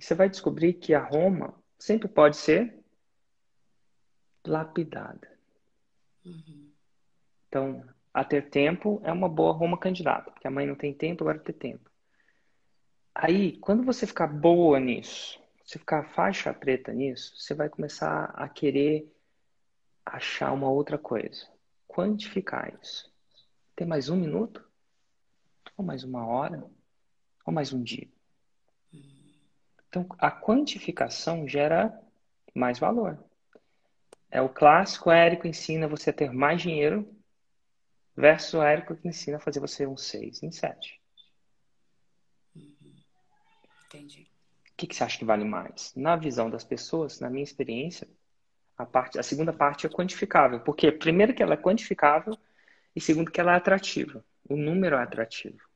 E você vai descobrir que a Roma sempre pode ser lapidada. Uhum. Então, a ter tempo é uma boa Roma candidata, porque a mãe não tem tempo, agora tem tempo. Aí, quando você ficar boa nisso, você ficar faixa preta nisso, você vai começar a querer achar uma outra coisa. Quantificar isso. Tem mais um minuto? Ou mais uma hora? Ou mais um dia? Então, a quantificação gera mais valor. É o clássico, Érico ensina você a ter mais dinheiro versus o Érico que ensina a fazer você um 6 em 7. Entendi. O que, que você acha que vale mais? Na visão das pessoas, na minha experiência, a, parte, a segunda parte é quantificável. Porque, primeiro, que ela é quantificável e, segundo, que ela é atrativa. O número é atrativo.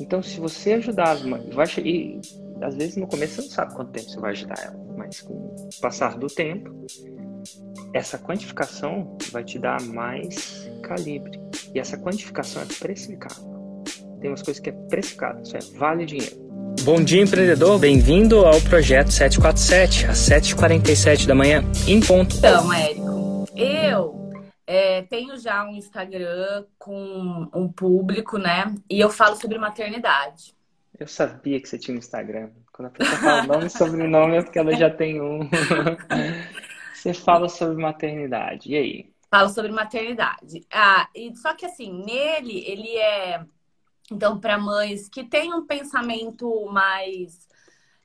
Então, se você ajudar as mães, vai, e às vezes no começo você não sabe quanto tempo você vai ajudar ela, mas com o passar do tempo, essa quantificação vai te dar mais calibre. E essa quantificação é precificável. Tem umas coisas que é precificado, isso é vale dinheiro. Bom dia, empreendedor. Bem-vindo ao projeto 747, às 7h47 da manhã, em ponto. Então, Érico, eu é, tenho já um Instagram com um público, né? E eu falo sobre maternidade. Eu sabia que você tinha um Instagram. Quando a pessoa fala nome e sobrenome é porque ela já tem um. você fala sobre maternidade. E aí? Falo sobre maternidade. Ah, e só que assim, nele ele é então, para mães que têm um pensamento mais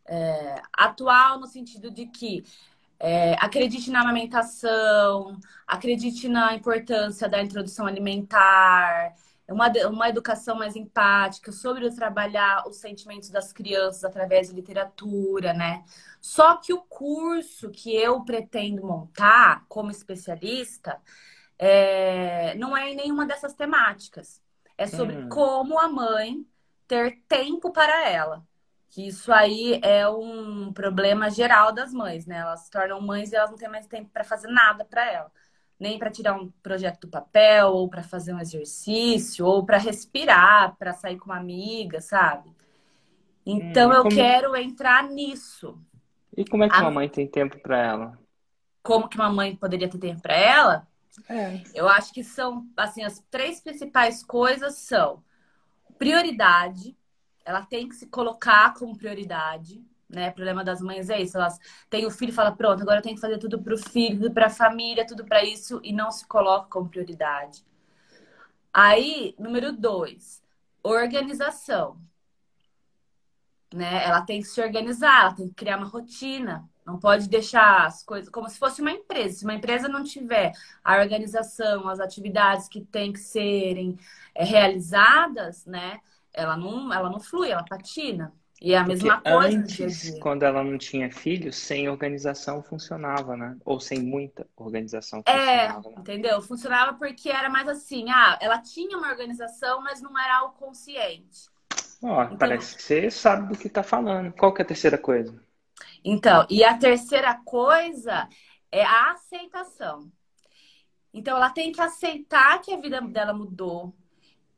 é, atual, no sentido de que é, acredite na amamentação, acredite na importância da introdução alimentar, uma, uma educação mais empática, sobre trabalhar os sentimentos das crianças através de literatura, né? Só que o curso que eu pretendo montar como especialista é, não é em nenhuma dessas temáticas. É sobre hum. como a mãe ter tempo para ela. Que isso aí é um problema geral das mães, né? Elas se tornam mães e elas não têm mais tempo para fazer nada para ela. Nem para tirar um projeto do papel, ou para fazer um exercício, ou para respirar, para sair com uma amiga, sabe? Então hum, eu como... quero entrar nisso. E como é que a... uma mãe tem tempo para ela? Como que uma mãe poderia ter tempo para ela? É. Eu acho que são, assim, as três principais coisas são prioridade, ela tem que se colocar como prioridade, né? O problema das mães é isso, elas têm o filho e falam, pronto, agora eu tenho que fazer tudo pro filho, tudo pra família, tudo para isso, e não se coloca como prioridade. Aí, número dois, organização. Né? Ela tem que se organizar, ela tem que criar uma rotina. Não pode deixar as coisas como se fosse uma empresa. Se uma empresa não tiver a organização, as atividades que têm que serem é, realizadas, né? Ela não, ela não flui, ela patina. E é a Porque mesma coisa. Antes, quando ela não tinha filhos, sem organização funcionava, né? Ou sem muita organização é, funcionava. É, né? entendeu? Funcionava porque era mais assim, ah, ela tinha uma organização, mas não era algo consciente. Ó, então, parece que você sabe do que está falando. Qual que é a terceira coisa? Então, e a terceira coisa é a aceitação. Então, ela tem que aceitar que a vida dela mudou,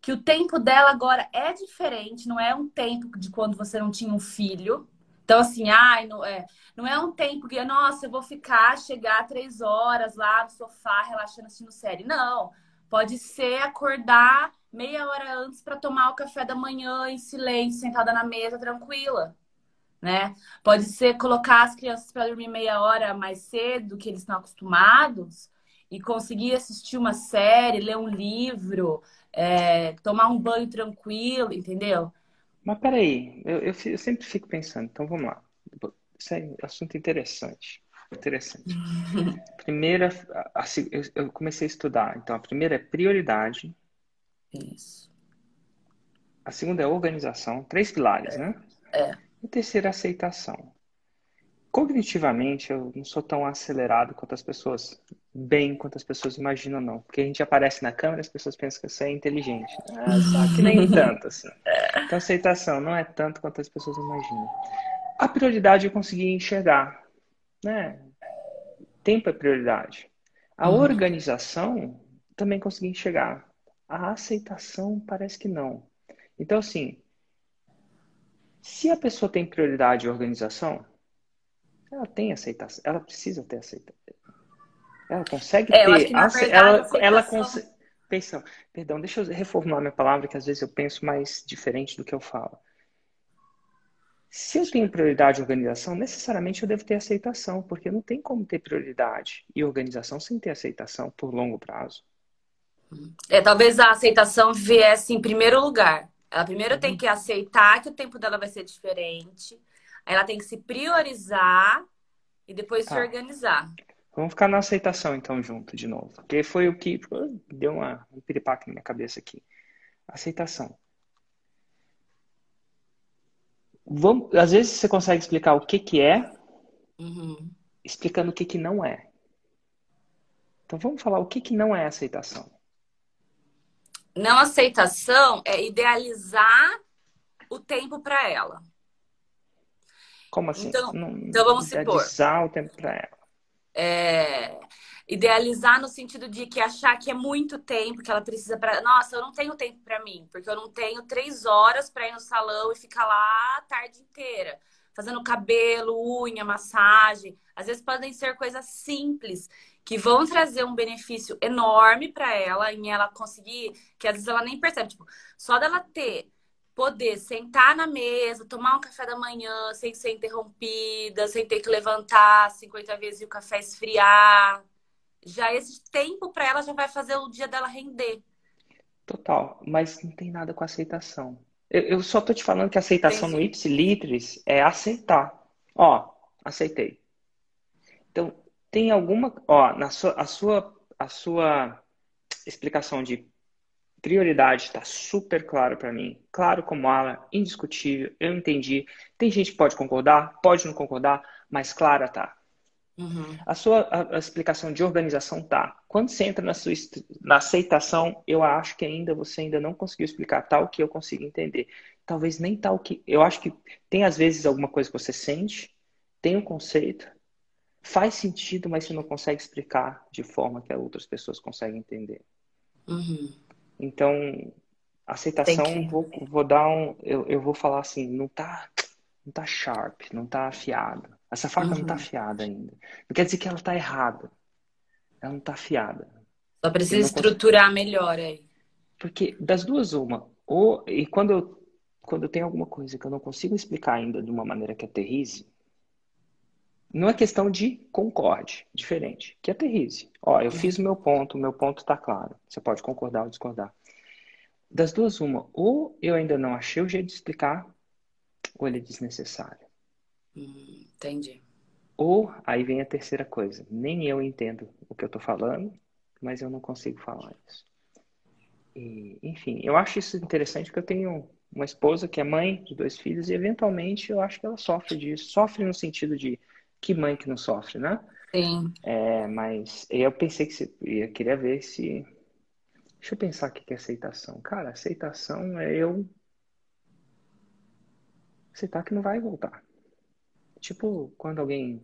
que o tempo dela agora é diferente, não é um tempo de quando você não tinha um filho. Então, assim, ai, não, é, não é um tempo que, nossa, eu vou ficar, chegar três horas lá no sofá, relaxando, assistindo série. Não. Pode ser acordar meia hora antes para tomar o café da manhã em silêncio, sentada na mesa, tranquila né? Pode ser colocar as crianças para dormir meia hora mais cedo que eles estão acostumados e conseguir assistir uma série, ler um livro, é, tomar um banho tranquilo, entendeu? Mas peraí, eu, eu, eu sempre fico pensando, então vamos lá. Isso é um assunto interessante. Interessante. primeira, a, a, eu comecei a estudar. Então, a primeira é prioridade. Isso. A segunda é organização. Três pilares, é. né? É. E terceira, aceitação. Cognitivamente, eu não sou tão acelerado quanto as pessoas, bem quanto as pessoas imaginam, não. Porque a gente aparece na câmera as pessoas pensam que você é inteligente. Ah, só que nem tanto, assim. Então, aceitação não é tanto quanto as pessoas imaginam. A prioridade eu consegui enxergar, né? Tempo é prioridade. A uhum. organização também consegui enxergar. A aceitação parece que não. Então, assim, Se a pessoa tem prioridade e organização, ela tem aceitação, ela precisa ter aceitação. Ela consegue é, ter. Verdade, ela, aceitação... ela consegue. Pensão, perdão, deixa eu reformular minha palavra, que às vezes eu penso mais diferente do que eu falo. Se eu tenho prioridade e organização, necessariamente eu devo ter aceitação, porque não tem como ter prioridade e organização sem ter aceitação por longo prazo. É, talvez a aceitação viesse em primeiro lugar. Ela primeiro uhum. tem que aceitar que o tempo dela vai ser diferente. Ela tem que se priorizar e depois se ah. organizar. Vamos ficar na aceitação então junto de novo. Porque foi o que deu uma, um piripaque na minha cabeça aqui. Aceitação. Vamos, às vezes você consegue explicar o que, que é, uhum. explicando o que, que não é. Então vamos falar o que, que não é aceitação. Não aceitação é idealizar o tempo para ela. Como assim? Então, não, então vamos idealizar supor. o tempo para ela. É, Idealizar no sentido de que achar que é muito tempo que ela precisa para. Nossa, eu não tenho tempo para mim, porque eu não tenho três horas para ir no salão e ficar lá a tarde inteira, fazendo cabelo, unha, massagem. Às vezes podem ser coisas simples que vão trazer um benefício enorme para ela, em ela conseguir, que às vezes ela nem percebe. Tipo, só dela ter poder sentar na mesa, tomar um café da manhã sem ser interrompida, sem ter que levantar 50 vezes e o café esfriar já esse tempo para ela já vai fazer o dia dela render. Total, mas não tem nada com aceitação. Eu, eu só tô te falando que aceitação Entendi. no ipsilitris é aceitar. Ó, aceitei. Então, tem alguma, ó, na sua, a sua, a sua explicação de prioridade está super claro para mim. Claro como ala, indiscutível, eu entendi. Tem gente que pode concordar, pode não concordar, mas clara tá. Uhum. A sua a, a explicação de organização tá. Quando você entra na sua na aceitação, eu acho que ainda você ainda não conseguiu explicar tal que eu consigo entender. Talvez nem tal que. Eu acho que tem às vezes alguma coisa que você sente, tem um conceito, faz sentido, mas você não consegue explicar de forma que outras pessoas conseguem entender. Uhum. Então, aceitação, que... vou, vou dar um. Eu, eu vou falar assim, não tá, não tá sharp, não tá afiado. Essa faca uhum. não está afiada ainda. Não quer dizer que ela está errada. Ela não está afiada. Só precisa estruturar consigo... melhor aí. Porque das duas, uma. Ou, e quando eu, quando eu tenho alguma coisa que eu não consigo explicar ainda de uma maneira que aterrize, não é questão de concorde, diferente, que aterrize. Ó, eu fiz o meu ponto, o meu ponto está claro. Você pode concordar ou discordar. Das duas, uma. Ou eu ainda não achei o jeito de explicar, ou ele é desnecessário. Hum, entendi. Ou aí vem a terceira coisa. Nem eu entendo o que eu tô falando, mas eu não consigo falar isso. E, enfim, eu acho isso interessante porque eu tenho uma esposa que é mãe de dois filhos e eventualmente eu acho que ela sofre disso. Sofre no sentido de que mãe que não sofre, né? Sim. É, mas eu pensei que você, eu queria ver se. Deixa eu pensar o que é aceitação. Cara, aceitação é eu aceitar que não vai voltar. Tipo, quando alguém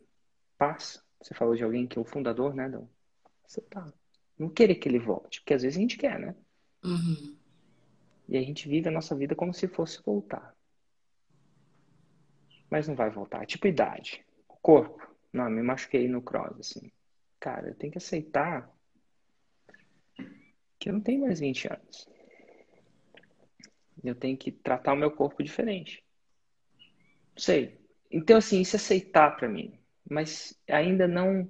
passa, você falou de alguém que é o fundador, né, Dom? Você tá. Não querer que ele volte, porque às vezes a gente quer, né? Uhum. E a gente vive a nossa vida como se fosse voltar. Mas não vai voltar. É tipo idade. Corpo. Não, me machuquei no cross, assim. Cara, eu tenho que aceitar que eu não tenho mais 20 anos. Eu tenho que tratar o meu corpo diferente. Sei, então, assim, isso é aceitar para mim. Mas ainda não.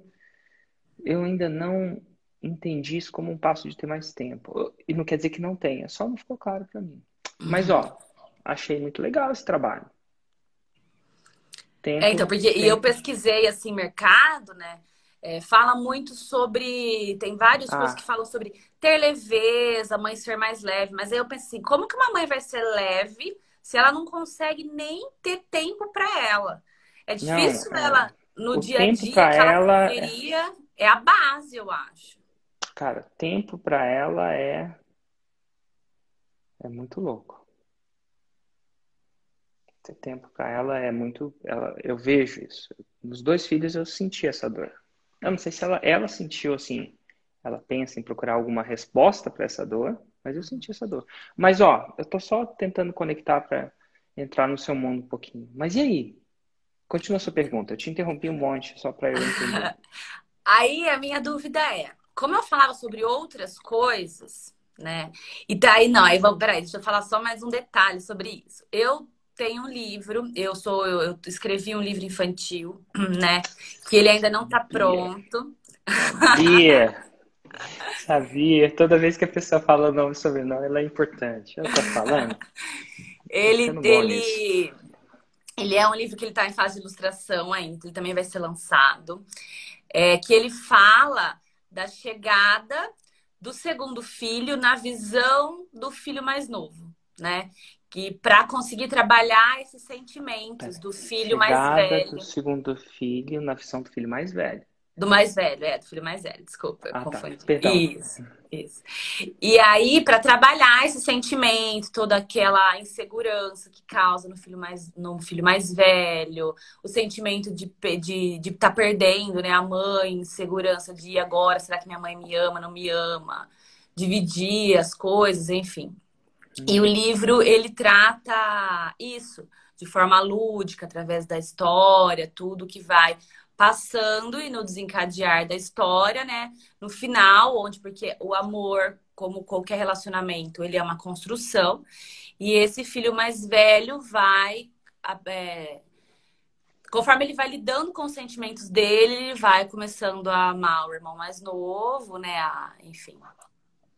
Eu ainda não entendi isso como um passo de ter mais tempo. E não quer dizer que não tenha, só não ficou claro para mim. Mas, ó, achei muito legal esse trabalho. Tempo, é, então, porque tempo. eu pesquisei, assim, mercado, né? É, fala muito sobre. Tem vários ah. cursos que falam sobre ter leveza, mãe ser mais leve. Mas aí eu pensei assim, como que uma mãe vai ser leve se ela não consegue nem ter tempo para ela. É difícil não, é. ela, no dia a dia, que ela poderia, é... é a base, eu acho. Cara, tempo para ela é é muito louco. Ter tempo para ela é muito, ela, eu vejo isso. Nos dois filhos eu senti essa dor. Eu não sei se ela, ela sentiu assim, ela pensa em procurar alguma resposta para essa dor, mas eu senti essa dor. Mas, ó, eu tô só tentando conectar para entrar no seu mundo um pouquinho. Mas e aí? Continua a sua pergunta. Eu te interrompi um monte só para eu entender. aí a minha dúvida é, como eu falava sobre outras coisas, né? E daí não, aí vamos, peraí, deixa eu falar só mais um detalhe sobre isso. Eu tenho um livro, eu sou, eu, eu escrevi um livro infantil, né? Que ele ainda não está pronto. Sabia. Sabia. Toda vez que a pessoa fala o nome sobre nome, ela é importante. Eu tô falando. ele, ele, ele é um livro que ele está em fase de ilustração ainda, ele também vai ser lançado. É, que ele fala da chegada do segundo filho na visão do filho mais novo, né? Que para conseguir trabalhar esses sentimentos do filho chegada mais velho. do segundo filho na visão do filho mais velho. Do mais velho, é, do filho mais velho, desculpa, ah, tá. confundi. Tá. Perdão. Isso, isso. E aí, para trabalhar esse sentimento, toda aquela insegurança que causa no filho mais, no filho mais velho, o sentimento de estar de, de tá perdendo, né, a mãe, insegurança de agora, será que minha mãe me ama, não me ama? Dividir as coisas, enfim. E o livro, ele trata isso de forma lúdica, através da história, tudo que vai passando e no desencadear da história, né? No final, onde porque o amor, como qualquer relacionamento, ele é uma construção e esse filho mais velho vai é, conforme ele vai lidando com os sentimentos dele, ele vai começando a amar o irmão mais novo, né? A, enfim.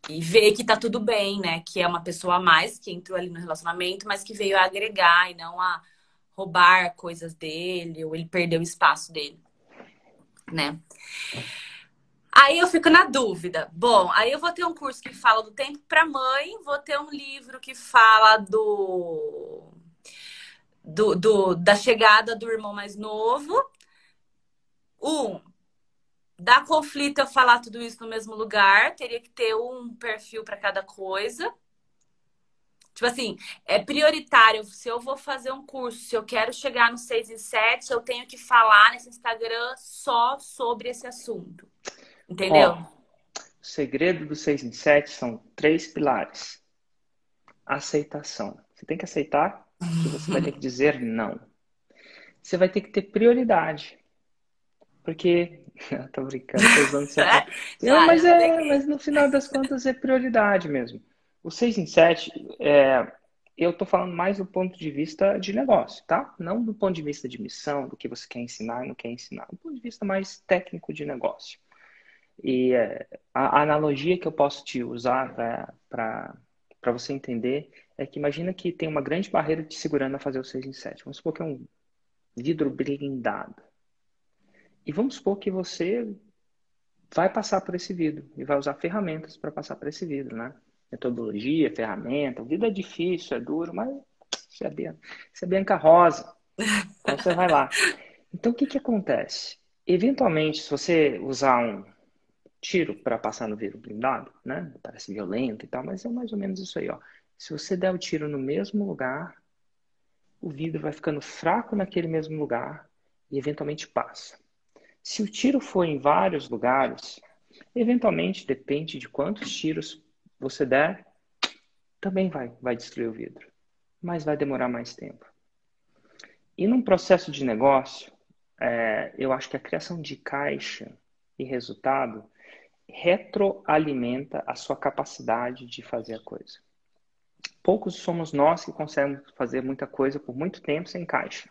E ver que tá tudo bem, né? Que é uma pessoa a mais que entrou ali no relacionamento, mas que veio a agregar e não a roubar coisas dele, ou ele perdeu o espaço dele né? Aí eu fico na dúvida. Bom, aí eu vou ter um curso que fala do tempo para mãe, vou ter um livro que fala do, do, do, da chegada do irmão mais novo. Um, dá conflito eu falar tudo isso no mesmo lugar, teria que ter um perfil para cada coisa. Tipo assim, é prioritário. Se eu vou fazer um curso, se eu quero chegar no 6 e 7, eu tenho que falar nesse Instagram só sobre esse assunto. Entendeu? Ó, o segredo do 6 em 7 são três pilares. Aceitação. Você tem que aceitar que você vai ter que dizer não. Você vai ter que ter prioridade. Porque. tô brincando, tô usando Não, mas, é, mas no final das contas é prioridade mesmo. O 6 em 7, é, eu estou falando mais do ponto de vista de negócio, tá? Não do ponto de vista de missão, do que você quer ensinar e não quer ensinar. Do ponto de vista mais técnico de negócio. E é, a, a, analogia que eu posso te usar para você entender é que imagina que tem uma grande barreira te segurando a fazer o 6 em 7. Vamos supor que é um vidro blindado. E vamos supor que você vai passar por esse vidro e vai usar ferramentas para passar por esse vidro, né? metodologia, ferramenta. A vida é difícil, é duro, mas você é, bem, você é Bianca Rosa. Então você vai lá. Então o que, que acontece? Eventualmente, se você usar um tiro para passar no vidro blindado, né? Parece violento e tal, mas é mais ou menos isso aí, ó. Se você der o tiro no mesmo lugar, o vidro vai ficando fraco naquele mesmo lugar e eventualmente passa. Se o tiro for em vários lugares, eventualmente depende de quantos tiros você der, também vai, vai destruir o vidro. Mas vai demorar mais tempo. E num processo de negócio, é, eu acho que a criação de caixa e resultado retroalimenta a sua capacidade de fazer a coisa. Poucos somos nós que conseguimos fazer muita coisa por muito tempo sem caixa.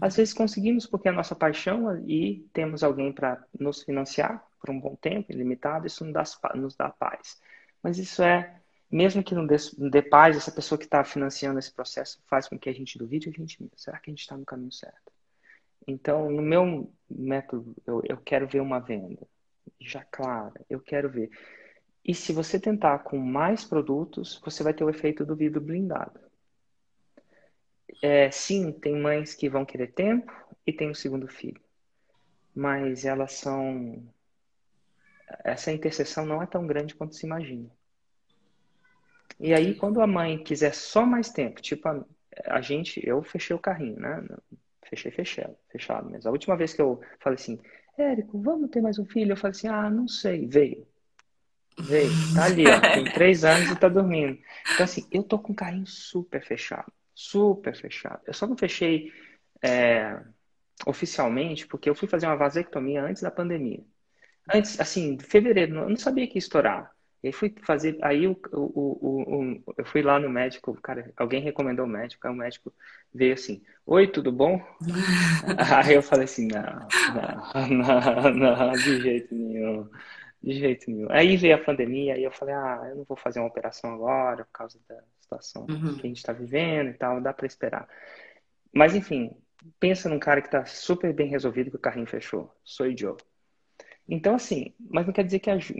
Às vezes conseguimos porque é a nossa paixão e temos alguém para nos financiar por um bom tempo, ilimitado, isso nos dá, nos dá paz. Mas isso é, mesmo que não dê, não dê paz, essa pessoa que está financiando esse processo faz com que a gente duvide a gente mesmo. Será que a gente está no caminho certo? Então, no meu método, eu, eu quero ver uma venda já clara, eu quero ver. E se você tentar com mais produtos, você vai ter o efeito do vidro blindado. É, sim, tem mães que vão querer tempo e tem o segundo filho. Mas elas são essa interseção não é tão grande quanto se imagina. E aí, quando a mãe quiser só mais tempo, tipo, a, a gente, eu fechei o carrinho, né? Fechei, fechado, fechado. Mas a última vez que eu falei assim, Érico, vamos ter mais um filho? Eu falei assim, ah, não sei, veio. Veio, tá ali, ó, tem três anos e tá dormindo. Então, assim, eu tô com o carrinho super fechado. Super fechado. Eu só não fechei é, oficialmente porque eu fui fazer uma vasectomia antes da pandemia. Antes, assim, fevereiro, eu não sabia que ia estourar. E aí fui fazer, aí o, o, o, o, eu fui lá no médico, cara, alguém recomendou o médico, aí o médico veio assim, oi, tudo bom? aí eu falei assim, não, não, não, não, de jeito nenhum, de jeito nenhum. Aí veio a pandemia, aí eu falei, ah, eu não vou fazer uma operação agora por causa da situação uhum. que a gente está vivendo e tal, dá para esperar. Mas enfim, pensa num cara que está super bem resolvido que o carrinho fechou, sou Joe. Então, assim, mas não quer dizer que a Ju,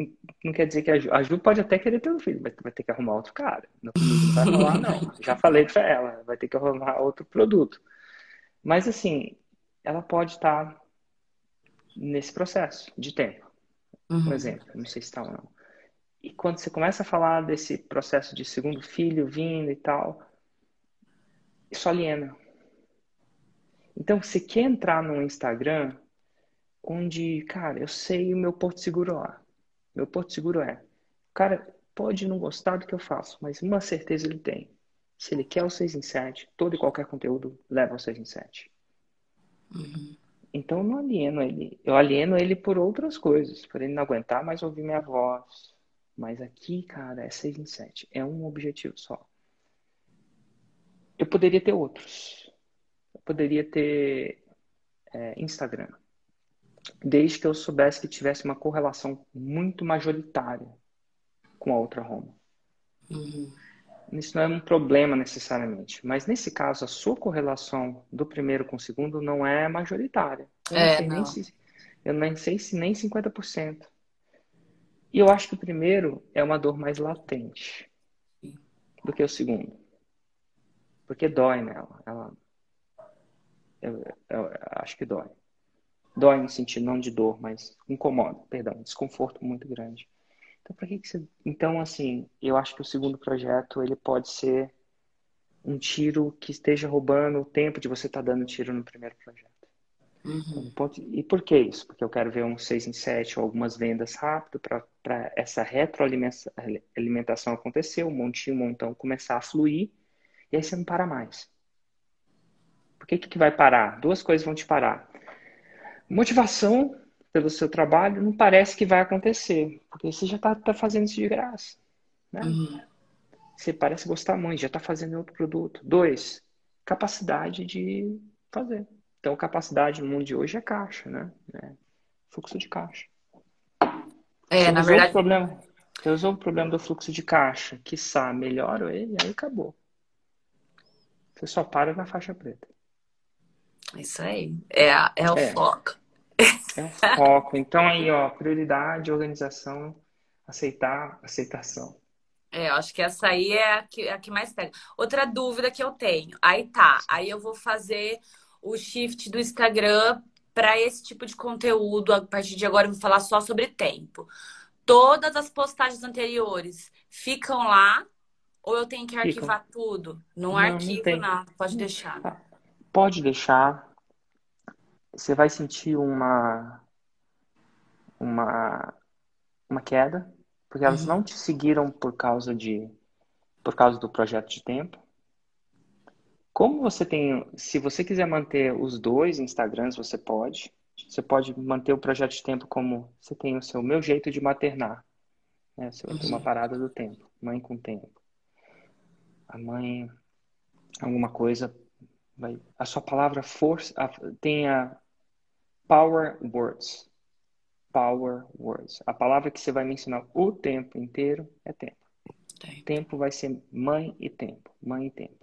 não quer dizer que a Ju, a Ju pode até querer ter um filho, mas vai ter que arrumar outro cara. Não, não vai rolar, não. Já falei pra ela, vai ter que arrumar outro produto. Mas, assim, ela pode estar nesse processo de tempo. Uhum. Por exemplo, não sei se está ou não. E quando você começa a falar desse processo de segundo filho vindo e tal, isso aliena. Então, você quer entrar no Instagram onde, cara, eu sei o meu porto seguro lá. Meu porto seguro é, o cara pode não gostar do que eu faço, mas uma certeza ele tem. Se ele quer o 6 em 7, todo e qualquer conteúdo leva ao 6 em 7. Uhum. Então eu não alieno ele. Eu alieno ele por outras coisas, por ele não aguentar mais ouvir minha voz. Mas aqui, cara, é 6 em 7. É um objetivo só. Eu poderia ter outros. Eu poderia ter é, Instagram desde que eu soubesse que tivesse uma correlação muito majoritária com a outra Roma. Uhum. Isso não é um problema necessariamente, mas nesse caso a sua correlação do primeiro com o segundo não é majoritária. Eu é, não sei, não. Se, eu nem sei se nem 50%. E eu acho que o primeiro é uma dor mais latente do que o segundo. Porque dói nela. Ela, eu, eu, eu acho que dói. Dói no sentido não de dor, mas incomoda, perdão, desconforto muito grande. Então, para que, que você... Então, assim, eu acho que o segundo projeto, ele pode ser um tiro que esteja roubando o tempo de você estar tá dando tiro no primeiro projeto. Uhum. E por que isso? Porque eu quero ver um 6 em 7 ou algumas vendas rápido para essa retroalimentação acontecer, um montinho, um montão começar a fluir, e aí você não para mais. Por que, que vai parar? Duas coisas vão te parar motivação pelo seu trabalho não parece que vai acontecer, porque você já está tá fazendo isso de graça. Né? Uhum. Você parece gostar muito, já está fazendo outro produto. Dois, capacidade de fazer. Então, capacidade no mundo de hoje é caixa, né? É fluxo de caixa. É, você na verdade. O problema, você usou o problema do fluxo de caixa, que quiçá, melhora ele, aí acabou. Você só para na faixa preta. Isso aí. É, é o é. foco. É um foco. Então aí, ó, prioridade, organização, aceitar, aceitação. É, eu acho que essa aí é a que, é a que mais pega. Outra dúvida que eu tenho. Aí tá, aí eu vou fazer o shift do Instagram para esse tipo de conteúdo. A partir de agora eu vou falar só sobre tempo. Todas as postagens anteriores ficam lá ou eu tenho que arquivar tudo? Não, não arquivo não nada, pode deixar. Pode deixar você vai sentir uma uma uma queda, porque elas uhum. não te seguiram por causa de por causa do projeto de tempo. Como você tem, se você quiser manter os dois Instagrams, você pode. Você pode manter o projeto de tempo como você tem o seu meu jeito de maternar. Né? Você vai ter uma parada do tempo, mãe com tempo. A mãe, alguma coisa, vai, a sua palavra força, tenha Power words. Power words. A palavra que você vai me ensinar o tempo inteiro é tempo. Tempo, tempo vai ser mãe e tempo. Mãe e tempo.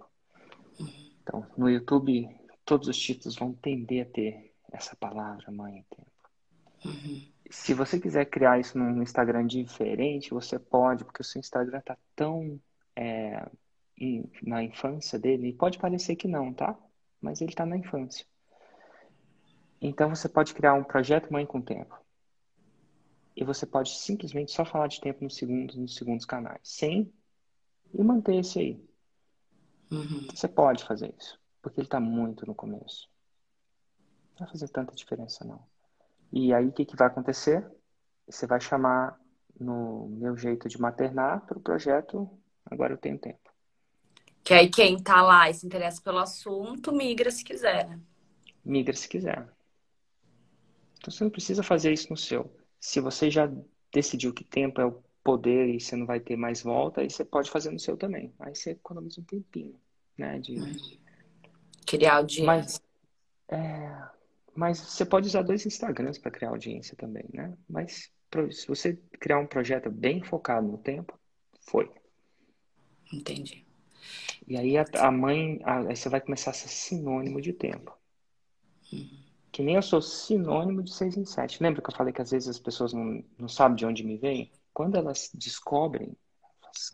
Então, no YouTube, todos os títulos vão tender a ter essa palavra, mãe e tempo. Uhum. Se você quiser criar isso num Instagram diferente, você pode, porque o seu Instagram está tão é, na infância dele, e pode parecer que não, tá? Mas ele está na infância. Então você pode criar um projeto mãe com tempo. E você pode simplesmente só falar de tempo nos segundos, nos segundos canais, sem e manter esse aí. Uhum. Você pode fazer isso, porque ele está muito no começo. Não vai fazer tanta diferença não. E aí o que, que vai acontecer? Você vai chamar no meu jeito de maternar para o projeto Agora eu tenho tempo. Que aí quem tá lá e se interessa pelo assunto, migra se quiser, né? Migra se quiser. Então você não precisa fazer isso no seu. Se você já decidiu que tempo é o poder e você não vai ter mais volta, aí você pode fazer no seu também. Aí você economiza um tempinho, né? De... Criar audiência. Mas, é... Mas você pode usar dois Instagrams para criar audiência também, né? Mas se você criar um projeto bem focado no tempo, foi. Entendi. E aí a, a mãe, a, aí você vai começar a ser sinônimo de tempo. Uhum. Que nem eu sou sinônimo de seis em sete. Lembra que eu falei que às vezes as pessoas não, não sabem de onde me vem? Quando elas descobrem,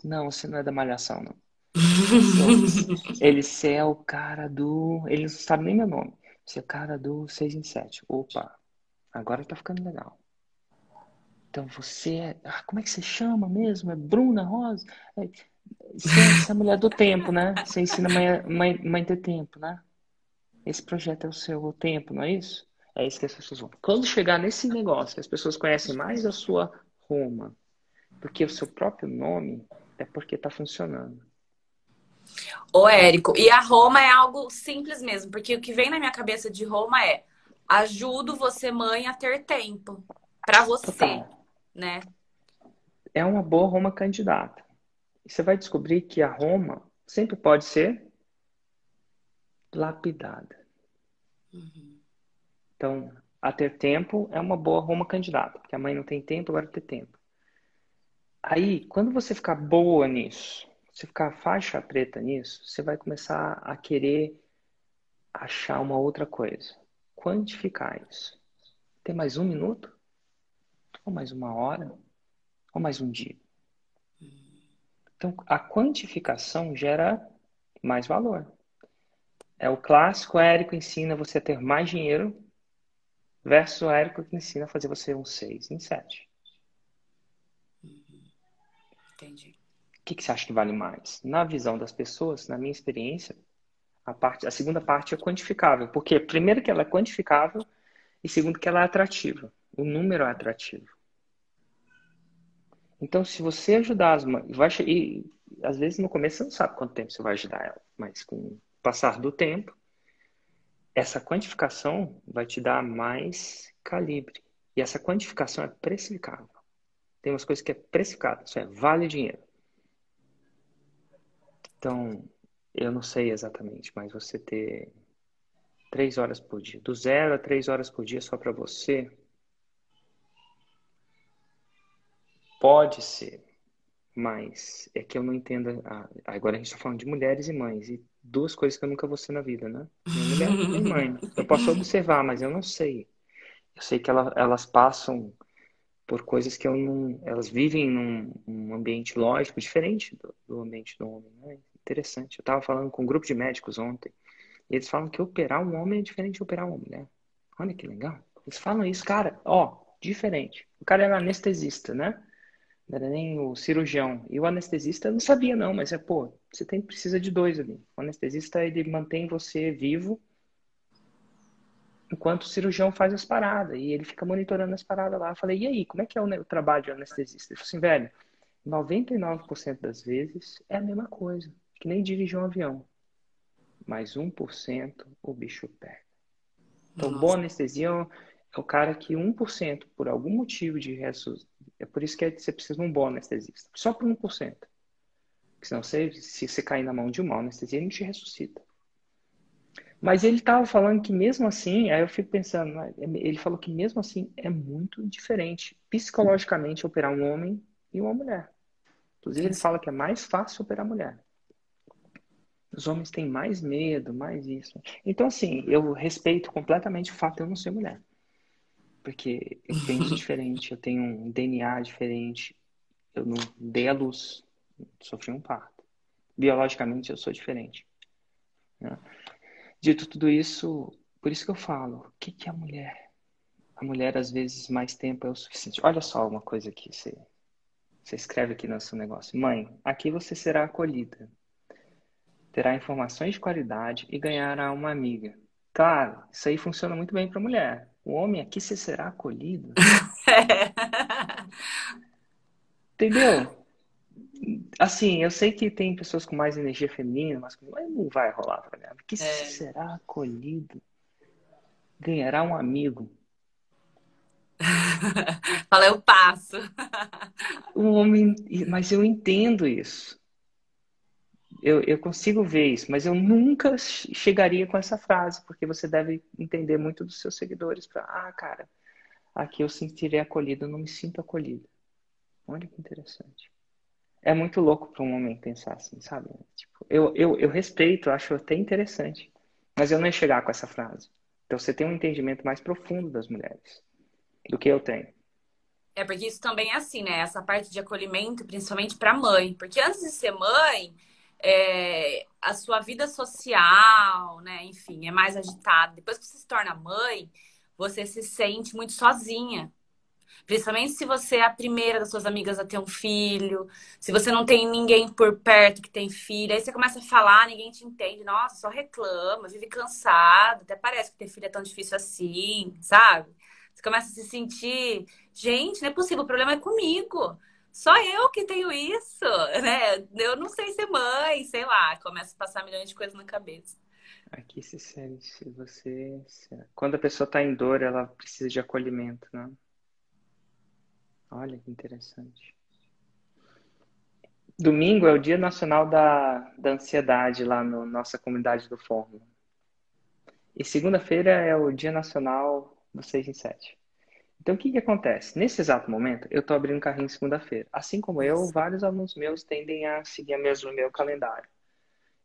não, você não é da malhação, não. ele, você é o cara do. Eles não sabem nem meu nome. Você é o cara do 6 em 7. Opa, agora tá ficando legal. Então você é. Ah, como é que você chama mesmo? É Bruna Rosa? É, você, é, você é a mulher do tempo, né? Você ensina a mãe, mãe, mãe ter tempo, né? Esse projeto é o seu tempo, não é isso? É isso que as pessoas vão. Quando chegar nesse negócio, que as pessoas conhecem mais a sua Roma, porque o seu próprio nome é porque está funcionando. Ô, Érico, e a Roma é algo simples mesmo, porque o que vem na minha cabeça de Roma é ajudo você, mãe, a ter tempo para você, Total. né? É uma boa Roma candidata. E você vai descobrir que a Roma sempre pode ser lapidada. Uhum. Então, a ter tempo é uma boa Roma candidata, porque a mãe não tem tempo, agora tem tempo. Aí, quando você ficar boa nisso, você ficar faixa preta nisso, você vai começar a querer achar uma outra coisa. Quantificar isso. Tem mais um minuto? Ou mais uma hora? Ou mais um dia? Então, a quantificação gera mais valor. É o clássico, Érico ensina você a ter mais dinheiro versus o Érico que ensina a fazer você um 6 em 7. Entendi. O que, que você acha que vale mais? Na visão das pessoas, na minha experiência, a, parte, a segunda parte é quantificável. Porque, primeiro, que ela é quantificável, e segundo, que ela é atrativa. O número é atrativo. Então, se você ajudar as mães, e às vezes no começo você não sabe quanto tempo você vai ajudar ela, mas com o passar do tempo, essa quantificação vai te dar mais calibre. E essa quantificação é precificável. Tem umas coisas que é precificado, isso é, vale dinheiro. Então, eu não sei exatamente, mas você ter três horas por dia, do zero a três horas por dia só para você, pode ser, mas é que eu não entendo. A... Agora a gente está falando de mulheres e mães, e duas coisas que eu nunca vou ser na vida, né? Nem mulher nem mãe. Eu posso observar, mas eu não sei. Eu sei que ela, elas passam por coisas que não. Elas vivem num, num ambiente lógico diferente do, do, ambiente do homem. Né? Interessante. Eu estava falando com um grupo de médicos ontem. E eles falam que operar um homem é diferente de operar uma mulher. Olha que legal. Eles falam isso, cara, ó, diferente. O cara era anestesista, né? Não era nem o cirurgião. E o anestesista não sabia, não, mas é, pô, você tem, precisa de dois ali. O anestesista, ele mantém você vivo enquanto o cirurgião faz as paradas. E ele fica monitorando as paradas lá. Eu falei, e aí, como é que é o, trabalho de anestesista? Ele falou assim, velho, 99% das vezes é a mesma coisa. Que nem dirigir um avião. Mas 1% o bicho pega. Então, Nossa. boa anestesia é o cara que 1%, por algum motivo de ressuscitação, é por isso que é, você precisa de um bom anestesista. Só por 1%. Porque senão, você, se você cair na mão de um mau anestesia, ele não te ressuscita. Mas ele estava falando que mesmo assim, aí eu fico pensando, né, ele falou que mesmo assim é muito diferente psicologicamente operar um homem e uma mulher. Inclusive ele fala que é mais fácil operar mulher. Os homens têm mais medo, mais isso. Então assim, eu respeito completamente o fato de eu não ser mulher. Porque eu penso diferente, eu tenho um DNA diferente, eu não dei a luz, sofri um parto. Biologicamente eu sou diferente. Né? Dito tudo isso, por isso que eu falo, o que, que é a mulher? A mulher, às vezes, mais tempo é o suficiente. Olha só uma coisa aqui, você, você escreve aqui no seu negócio. Mãe, aqui você será acolhida. Terá informações de qualidade e ganhará uma amiga. Claro, isso aí funciona muito bem para mulher. O homem aqui você será acolhido. Entendeu? Assim, eu sei que tem pessoas com mais energia feminina, mas não vai rolar, tá ligado? Que é. será acolhido? Ganhará um amigo. Fala, eu passo. um homem, mas eu entendo isso. Eu, eu consigo ver isso, mas eu nunca chegaria com essa frase, porque você deve entender muito dos seus seguidores para, ah, cara, aqui eu sentirei acolhido, eu não me sinto acolhido. Olha que interessante. É muito louco para um homem pensar assim, sabe? Tipo, eu, eu, eu respeito, acho até interessante, mas eu não ia chegar com essa frase. Então você tem um entendimento mais profundo das mulheres do que eu tenho. É porque isso também é assim, né? Essa parte de acolhimento, principalmente para mãe, porque antes de ser mãe, é, a sua vida social, né? Enfim, é mais agitada. Depois que você se torna mãe, você se sente muito sozinha. Principalmente se você é a primeira das suas amigas a ter um filho, se você não tem ninguém por perto que tem filho, aí você começa a falar, ninguém te entende, nossa, só reclama, vive cansado, até parece que ter filho é tão difícil assim, sabe? Você começa a se sentir, gente, não é possível, o problema é comigo. Só eu que tenho isso, né? Eu não sei ser mãe, sei lá, começa a passar milhões de coisas na cabeça. Aqui se sente, você. Quando a pessoa está em dor, ela precisa de acolhimento, né? Olha que interessante. Domingo é o Dia Nacional da, da Ansiedade lá na no nossa comunidade do Fórmula. E segunda-feira é o Dia Nacional do 6 em 7. Então, o que, que acontece? Nesse exato momento, eu estou abrindo carrinho segunda-feira. Assim como eu, vários alunos meus tendem a seguir mesmo o meu calendário.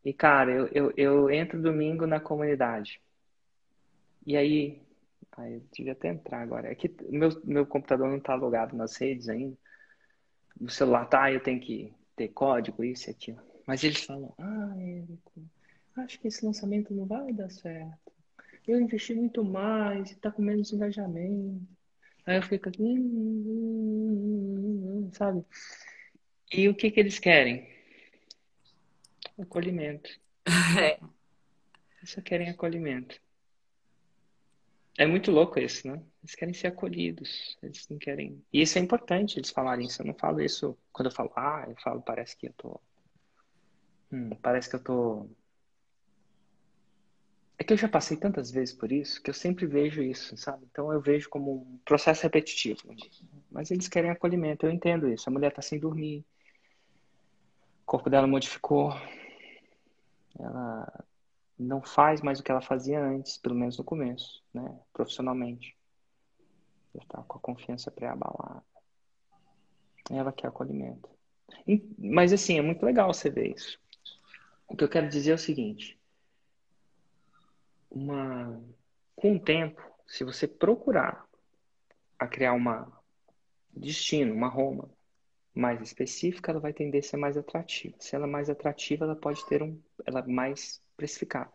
E, cara, eu, eu, eu entro domingo na comunidade. E aí, Aí eu devia até entrar agora. É que meu, meu computador não está logado nas redes ainda. O celular tá, eu tenho que ter código, isso e aquilo. Mas eles falam, ah, Érico, acho que esse lançamento não vai dar certo. Eu investi muito mais e tá com menos engajamento. Aí eu fico aqui, hum, hum, hum, sabe? E o que que eles querem? Acolhimento. É. Eles só querem acolhimento. É muito louco isso, né? Eles querem ser acolhidos, eles não querem. E isso é importante eles falarem isso. Eu não falo isso quando eu falo, ah, eu falo, parece que eu tô. Hum, parece que eu tô. É que eu já passei tantas vezes por isso que eu sempre vejo isso, sabe? Então eu vejo como um processo repetitivo. Mas eles querem acolhimento, eu entendo isso. A mulher tá sem dormir, o corpo dela modificou, ela não faz mais o que ela fazia antes, pelo menos no começo, né? Profissionalmente. Já está com a confiança pré-abalada. Ela quer acolhimento. E, mas assim, é muito legal você ver isso. O que eu quero dizer é o seguinte. Uma, com o tempo, se você procurar a criar uma destino, uma Roma mais específica, ela vai tender a ser mais atrativa. Se ela é mais atrativa, ela pode ter um, ela é mais precificado.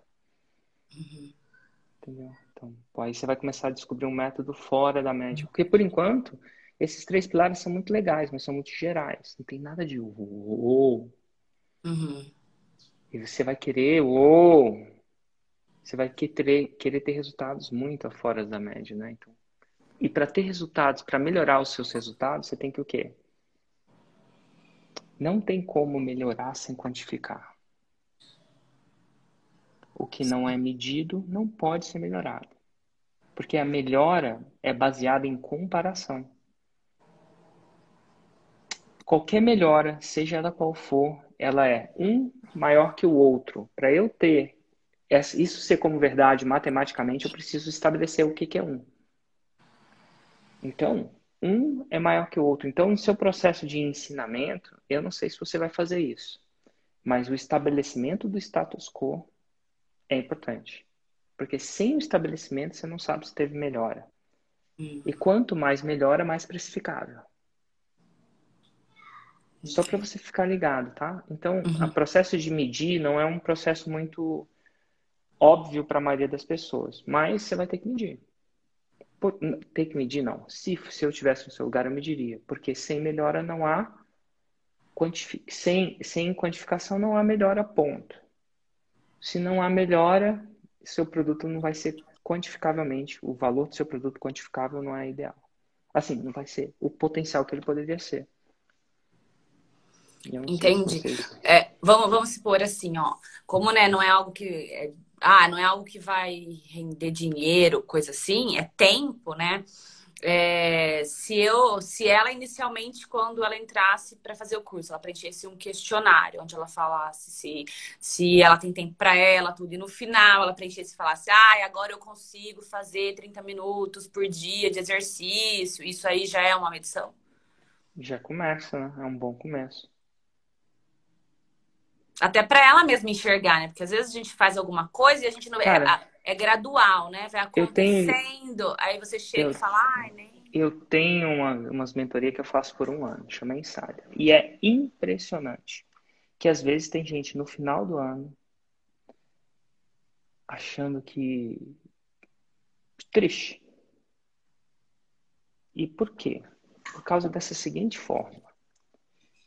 Uhum. Entendeu? Então, aí você vai começar a descobrir um método fora da média. Porque, por enquanto, esses três pilares são muito legais, mas são muito gerais. Não tem nada de uou. Uhum. E você vai querer uou. Você vai querer, querer ter resultados muito fora da média, né? Então, e para ter resultados, para melhorar os seus resultados, você tem que o quê? Não tem como melhorar sem quantificar. O que não é medido não pode ser melhorado. Porque a melhora é baseada em comparação. Qualquer melhora, seja ela qual for, ela é um maior que o outro. Para eu ter isso ser como verdade matematicamente, eu preciso estabelecer o que, que é um. Então, um é maior que o outro. Então, no seu processo de ensinamento, eu não sei se você vai fazer isso, mas o estabelecimento do status quo é importante. Porque sem o estabelecimento você não sabe se teve melhora. Hum. E quanto mais melhora, mais precificável. Só para você ficar ligado, tá? Então, uhum. o processo de medir não é um processo muito óbvio para a maioria das pessoas, mas você vai ter que medir. Por, ter que medir, não. Se, se eu tivesse no seu lugar, eu mediria. Porque sem melhora não há. Sem, sem quantificação não há melhora, ponto. Se não há melhora, seu produto não vai ser quantificavelmente, o valor do seu produto quantificável não é ideal. Assim, não vai ser o potencial que ele poderia ser. Entende? É, vamos, vamos supor assim, ó. Como né, não é algo que. É, ah, não é algo que vai render dinheiro, coisa assim, é tempo, né? É, se eu, se ela inicialmente, quando ela entrasse para fazer o curso, ela preenchesse um questionário onde ela falasse se, se ela tem tempo para ela, tudo, e no final ela preenchesse e falasse, ah, agora eu consigo fazer 30 minutos por dia de exercício, isso aí já é uma medição? Já começa, né? É um bom começo. Até para ela mesma enxergar, né? Porque às vezes a gente faz alguma coisa e a gente não. Cara, é, gradual, né? Vai acontecendo. Tenho... Aí você chega eu... e fala, ai, nem. Eu tenho uma, umas mentorias que eu faço por um ano, chama Insider. E é impressionante que às vezes tem gente no final do ano achando que. triste. E por quê? Por causa dessa seguinte forma: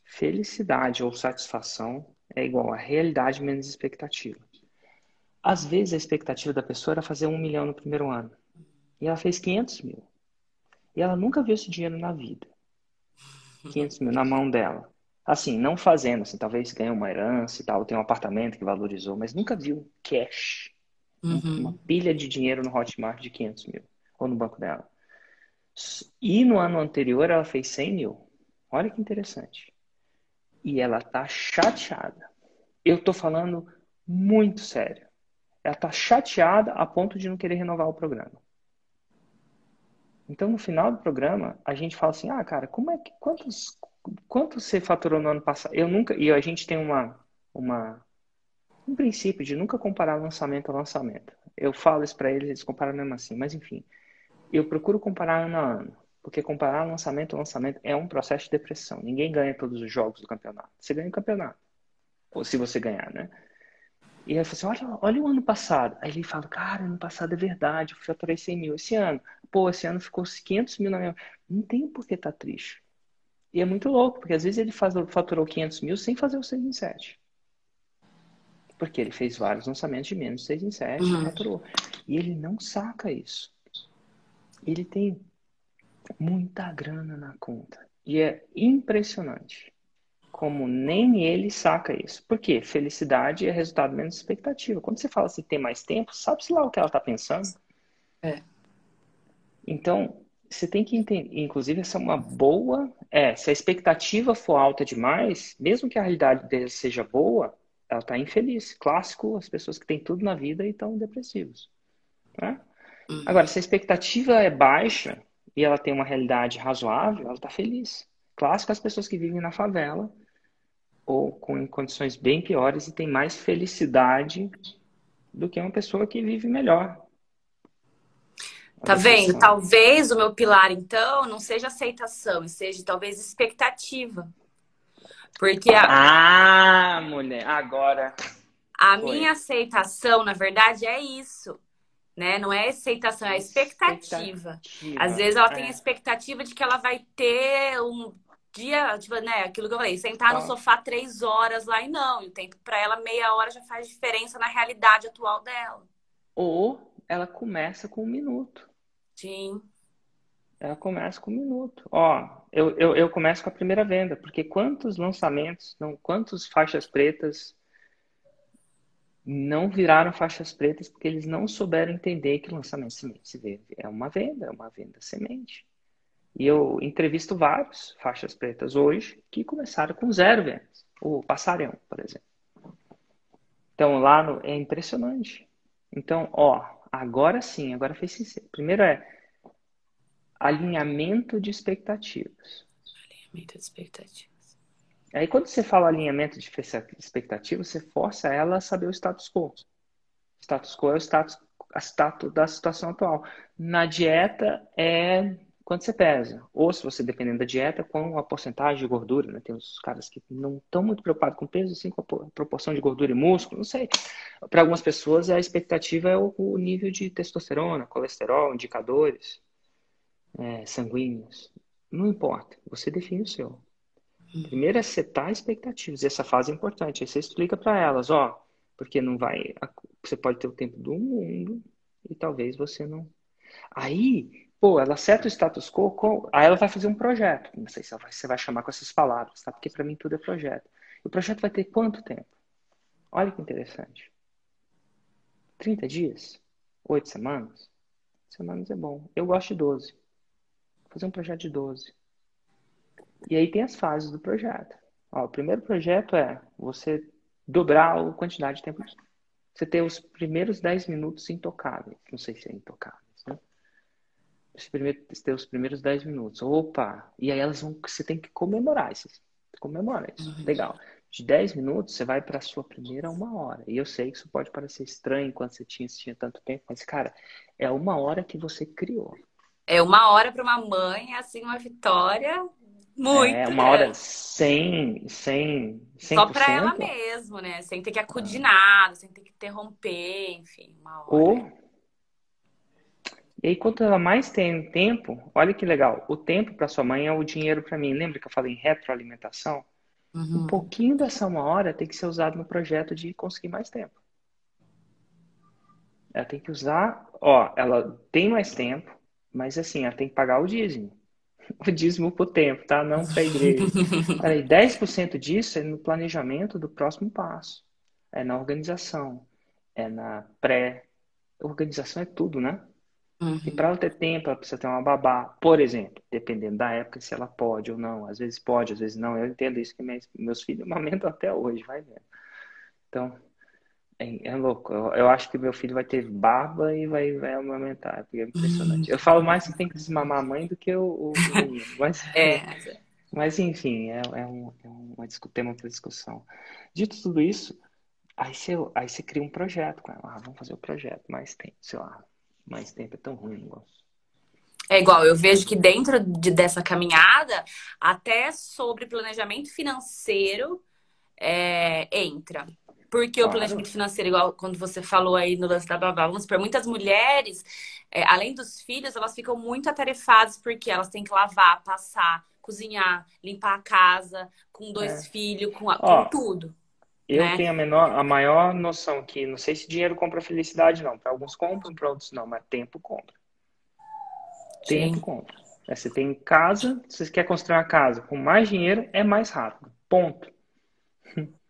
felicidade ou satisfação é igual a realidade menos expectativa. Às vezes a expectativa da pessoa era fazer um milhão no primeiro ano. E ela fez 500 mil. E ela nunca viu esse dinheiro na vida. 500 mil na mão dela. Assim, não fazendo, assim, talvez ganhe uma herança e tal, tem um apartamento que valorizou, mas nunca viu cash. Uhum. Uma pilha de dinheiro no Hotmart de 500 mil. Ou no banco dela. E no ano anterior ela fez 100 mil. Olha que interessante e ela tá chateada. Eu tô falando muito sério. Ela tá chateada a ponto de não querer renovar o programa. Então, no final do programa, a gente fala assim: "Ah, cara, como é que quantos quanto você faturou no ano passado?" Eu nunca e a gente tem uma uma um princípio de nunca comparar lançamento a lançamento. Eu falo isso para eles, eles comparam mesmo assim, mas enfim, eu procuro comparar ano a ano. Porque comparar lançamento a lançamento é um processo de depressão. Ninguém ganha todos os jogos do campeonato. Você ganha o campeonato. Ou se você ganhar, né? E aí eu falo assim, olha, olha o ano passado. Aí ele fala, cara, ano passado é verdade, eu faturei 100 mil. Esse ano, pô, esse ano ficou 500 mil na minha... Não tem por que estar tá triste. E é muito louco, porque às vezes ele faz, faturou 500 mil sem fazer o 6 em 7. Porque ele fez vários lançamentos de menos 6 em 7 uhum. faturou. E ele não saca isso. Ele tem muita grana na conta. E é impressionante como nem ele saca isso. Por quê? Felicidade é resultado menos expectativa. Quando você fala assim, tem mais tempo, sabe-se lá o que ela está pensando? É. Então, você tem que entender, inclusive, essa é uma boa. É, se a expectativa for alta demais, mesmo que a realidade dele seja boa, ela está infeliz. Clássico, as pessoas que têm tudo na vida e estão depressivos. Né? Uhum. Agora, se a expectativa é baixa, e ela tem uma realidade razoável, ela está feliz. Clássico as pessoas que vivem na favela ou com condições bem piores e tem mais felicidade do que uma pessoa que vive melhor. Tá vendo? Talvez o meu pilar, então, não seja aceitação, e seja talvez expectativa. Porque a... Ah, mulher, agora. A Foi. minha aceitação, na verdade, é isso né? Não é aceitação, é expectativa. expectativa. Às vezes ela é. tem a expectativa de que ela vai ter um dia, tipo, né? Aquilo que eu falei, sentar no sofá três horas lá e não. E o tempo para ela, meia hora, já faz diferença na realidade atual dela. Ou ela começa com um minuto. Sim. Ela começa com um minuto. Ó, eu, eu, eu começo com a primeira venda, porque quantos lançamentos, não, quantos faixas pretas não viraram faixas pretas porque eles não souberam entender que lançamento semente é uma venda, é uma venda semente. E eu entrevisto vários faixas pretas hoje que começaram com zero vendas. O Passarão, por exemplo. Então lá no, é impressionante. Então, ó, agora sim, agora fez sincero. Primeiro é alinhamento de expectativas. Alinhamento de expectativas. Aí quando você fala alinhamento de expectativa, você força ela a saber o status quo. Status quo é o status, a status da situação atual. Na dieta é quanto você pesa. Ou se você dependendo da dieta, com a porcentagem de gordura. Né? Tem uns caras que não estão muito preocupados com peso, assim, com a proporção de gordura e músculo, não sei. Para algumas pessoas, a expectativa é o, o, nível de testosterona, colesterol, indicadores é, sanguíneos. Não importa, você define o seu. Primeiro é setar expectativas. E essa fase é importante. Aí você explica para elas, ó, porque não vai. Você pode ter o tempo do mundo e talvez você não. Aí pô, ela seta o status quo, aí ela vai fazer um projeto. Não sei se você vai chamar com essas palavras, tá? Porque para mim tudo é projeto. O projeto vai ter quanto tempo? Olha que interessante. 30 dias? 8 semanas? Semanas é bom. Eu gosto de 12. Vou fazer um projeto de 12. E aí tem as fases do projeto. Ó, o primeiro projeto é você dobrar a quantidade de tempo. Você ter os primeiros 10 minutos intocáveis. Não sei se é intocáveis, né? Você primeiro, ter os primeiros 10 minutos. Opa! E aí elas vão. Você tem que comemorar isso. Comemora isso. Uhum. Legal. De 10 minutos, você vai para a sua primeira uma hora. E eu sei que isso pode parecer estranho quando você tinha, tinha tanto tempo, mas, cara, é uma hora que você criou. É uma hora para uma mãe, é assim, uma vitória muito. É uma hora sem, sem, 100%. Só para ela mesmo, né? Sem ter que acudir nada, sem ter que interromper, enfim, uma hora. Ou... E aí, quanto ela mais tem tempo, olha que legal, o tempo para sua mãe é o dinheiro para mim. Lembra que eu falei em retroalimentação? Uhum. Um pouquinho dessa uma hora tem que ser usado no projeto de conseguir mais tempo. Ela tem que usar, ó, ela tem mais tempo, mas assim, ela tem que pagar o dízimo. o dízimo por tempo, tá? Não para a igreja. Peraí, 10% disso é no planejamento do próximo passo. É na organização. É na pré. Organização é tudo, né? Uhum. E para ela ter tempo, ela precisa ter uma babá. Por exemplo, dependendo da época, se ela pode ou não. Às vezes pode, às vezes não. Eu entendo isso que meus filhos amamentam até hoje, vai vendo. Então, é, é louco. Eu, eu, acho que meu filho vai ter barba e vai, vai amamentar, porque é impressionante. Eu falo mais que tem que desmamar a mãe do que o, o menino. Mas, é. mas enfim, é, é um, é um tema para discussão. Dito tudo isso, aí você, aí você cria um projeto com ela. Ah, vamos fazer o projeto, mais tempo, sei lá. Mais tempo é tão ruim o negócio. É igual, eu vejo que dentro de, dessa caminhada, até sobre planejamento financeiro é, entra. Porque claro. o planejamento financeiro, igual quando você falou aí no lance da babá, vamos supor, muitas mulheres, é, além dos filhos, elas ficam muito atarefadas porque elas têm que lavar, passar, cozinhar, limpar a casa, com dois é. filhos, com, a, Ó, com tudo. Eu né? tenho a, menor, a maior noção que não sei se dinheiro compra felicidade, não. Para alguns compram, para outros não, mas tempo compra. Tempo Sim. compra. É, você tem casa, se você quer construir uma casa com mais dinheiro, é mais rápido. Ponto.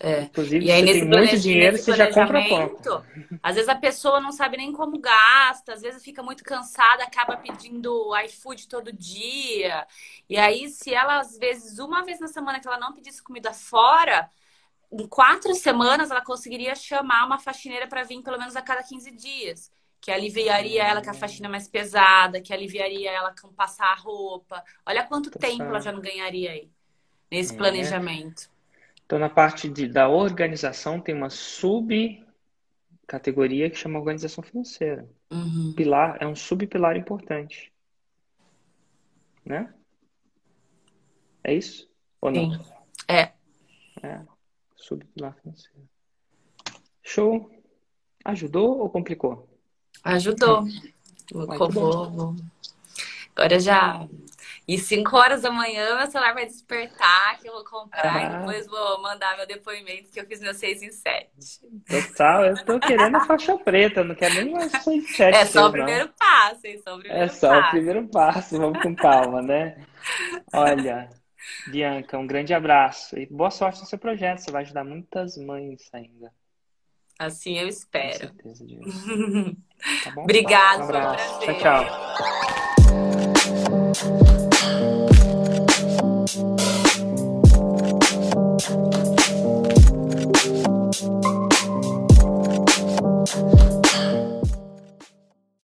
É. Inclusive, e aí, você tem muito dinheiro, você já compra pronto. Às vezes a pessoa não sabe nem como gasta, às vezes fica muito cansada, acaba pedindo iFood todo dia. E aí, se ela, às vezes, uma vez na semana que ela não pedisse comida fora, em quatro semanas ela conseguiria chamar uma faxineira para vir pelo menos a cada 15 dias. Que aliviaria ela com a faxina mais pesada, que aliviaria ela com passar a roupa. Olha quanto tá tempo ela já não ganharia aí nesse é. planejamento. Então, na parte de, da organização, tem uma subcategoria que chama organização financeira. Uhum. Pilar é um subpilar importante. Né? É isso? Ou não? Sim. É. É. Subpilar financeiro. Show. Ajudou ou complicou? Ajudou. Vou, Agora já e 5 horas da manhã meu celular vai despertar, que eu vou comprar ah. e depois vou mandar meu depoimento que eu fiz meu 6 em 7. Total, eu tô querendo a faixa preta, não quero nem mais 6 em 7. É só o primeiro não. passo, hein? Só o primeiro é só passo. o primeiro passo, vamos com calma, né? Olha, Bianca, um grande abraço e boa sorte no seu projeto. Você vai ajudar muitas mães ainda. Assim eu espero. Com certeza disso. tá bom? Obrigado, um abraço. Foi um tchau, tchau.